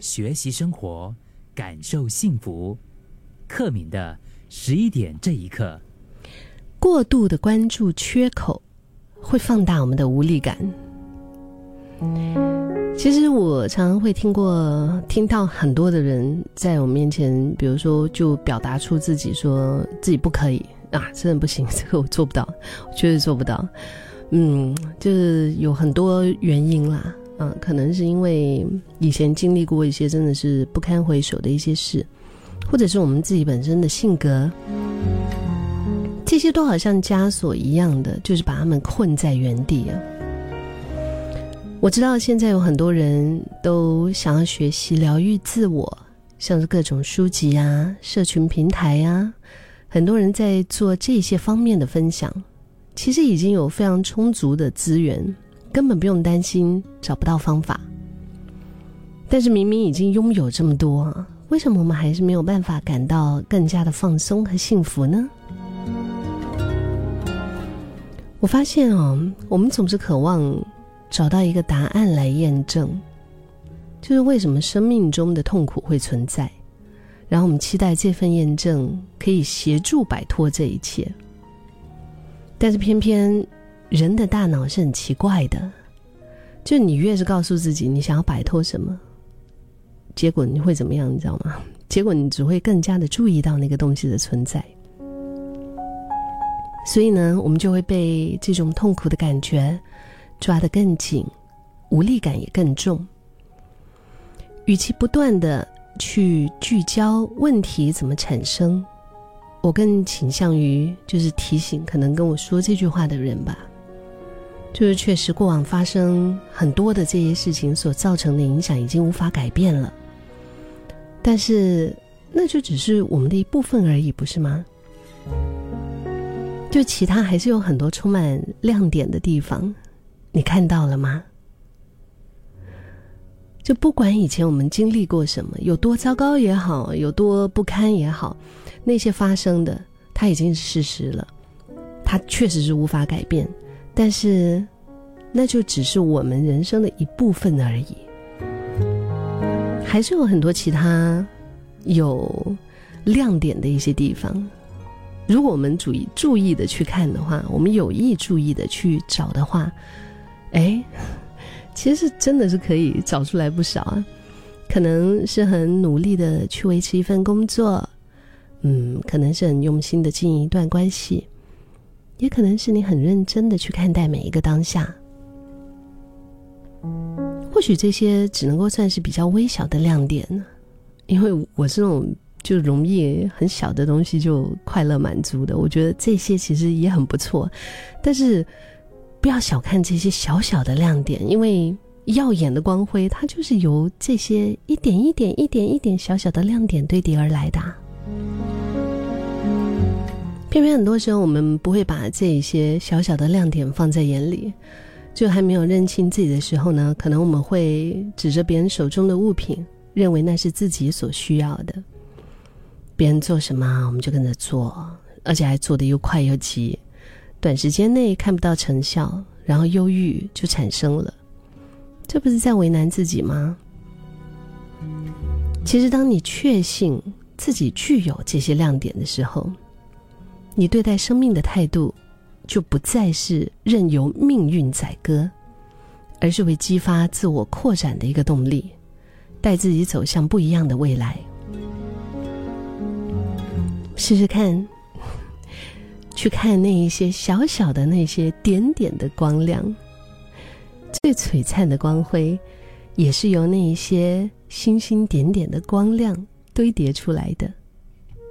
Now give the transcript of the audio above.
学习生活，感受幸福。克敏的十一点这一刻，过度的关注缺口会放大我们的无力感。其实我常常会听过、听到很多的人在我面前，比如说就表达出自己说自己不可以啊，真的不行，这个我做不到，我确实做不到。嗯，就是有很多原因啦。嗯，可能是因为以前经历过一些真的是不堪回首的一些事，或者是我们自己本身的性格，这些都好像枷锁一样的，就是把他们困在原地啊。我知道现在有很多人都想要学习疗愈自我，像是各种书籍啊、社群平台啊，很多人在做这些方面的分享，其实已经有非常充足的资源。根本不用担心找不到方法，但是明明已经拥有这么多，为什么我们还是没有办法感到更加的放松和幸福呢？我发现哦，我们总是渴望找到一个答案来验证，就是为什么生命中的痛苦会存在，然后我们期待这份验证可以协助摆脱这一切，但是偏偏。人的大脑是很奇怪的，就你越是告诉自己你想要摆脱什么，结果你会怎么样？你知道吗？结果你只会更加的注意到那个东西的存在。所以呢，我们就会被这种痛苦的感觉抓得更紧，无力感也更重。与其不断的去聚焦问题怎么产生，我更倾向于就是提醒可能跟我说这句话的人吧。就是确实，过往发生很多的这些事情所造成的影响已经无法改变了。但是，那就只是我们的一部分而已，不是吗？就其他还是有很多充满亮点的地方，你看到了吗？就不管以前我们经历过什么，有多糟糕也好，有多不堪也好，那些发生的，它已经是事实了，它确实是无法改变。但是，那就只是我们人生的一部分而已，还是有很多其他有亮点的一些地方。如果我们注意注意的去看的话，我们有意注意的去找的话，哎，其实真的是可以找出来不少啊。可能是很努力的去维持一份工作，嗯，可能是很用心的经营一段关系。也可能是你很认真的去看待每一个当下，或许这些只能够算是比较微小的亮点。因为我这种就容易很小的东西就快乐满足的，我觉得这些其实也很不错。但是不要小看这些小小的亮点，因为耀眼的光辉，它就是由这些一点一点、一点一点小小的亮点堆叠而来的。偏偏很多时候，我们不会把这一些小小的亮点放在眼里，就还没有认清自己的时候呢，可能我们会指着别人手中的物品，认为那是自己所需要的。别人做什么，我们就跟着做，而且还做的又快又急，短时间内看不到成效，然后忧郁就产生了。这不是在为难自己吗？其实，当你确信自己具有这些亮点的时候，你对待生命的态度，就不再是任由命运宰割，而是会激发自我扩展的一个动力，带自己走向不一样的未来。试试看，去看那一些小小的那些点点的光亮，最璀璨的光辉，也是由那一些星星点点的光亮堆叠出来的。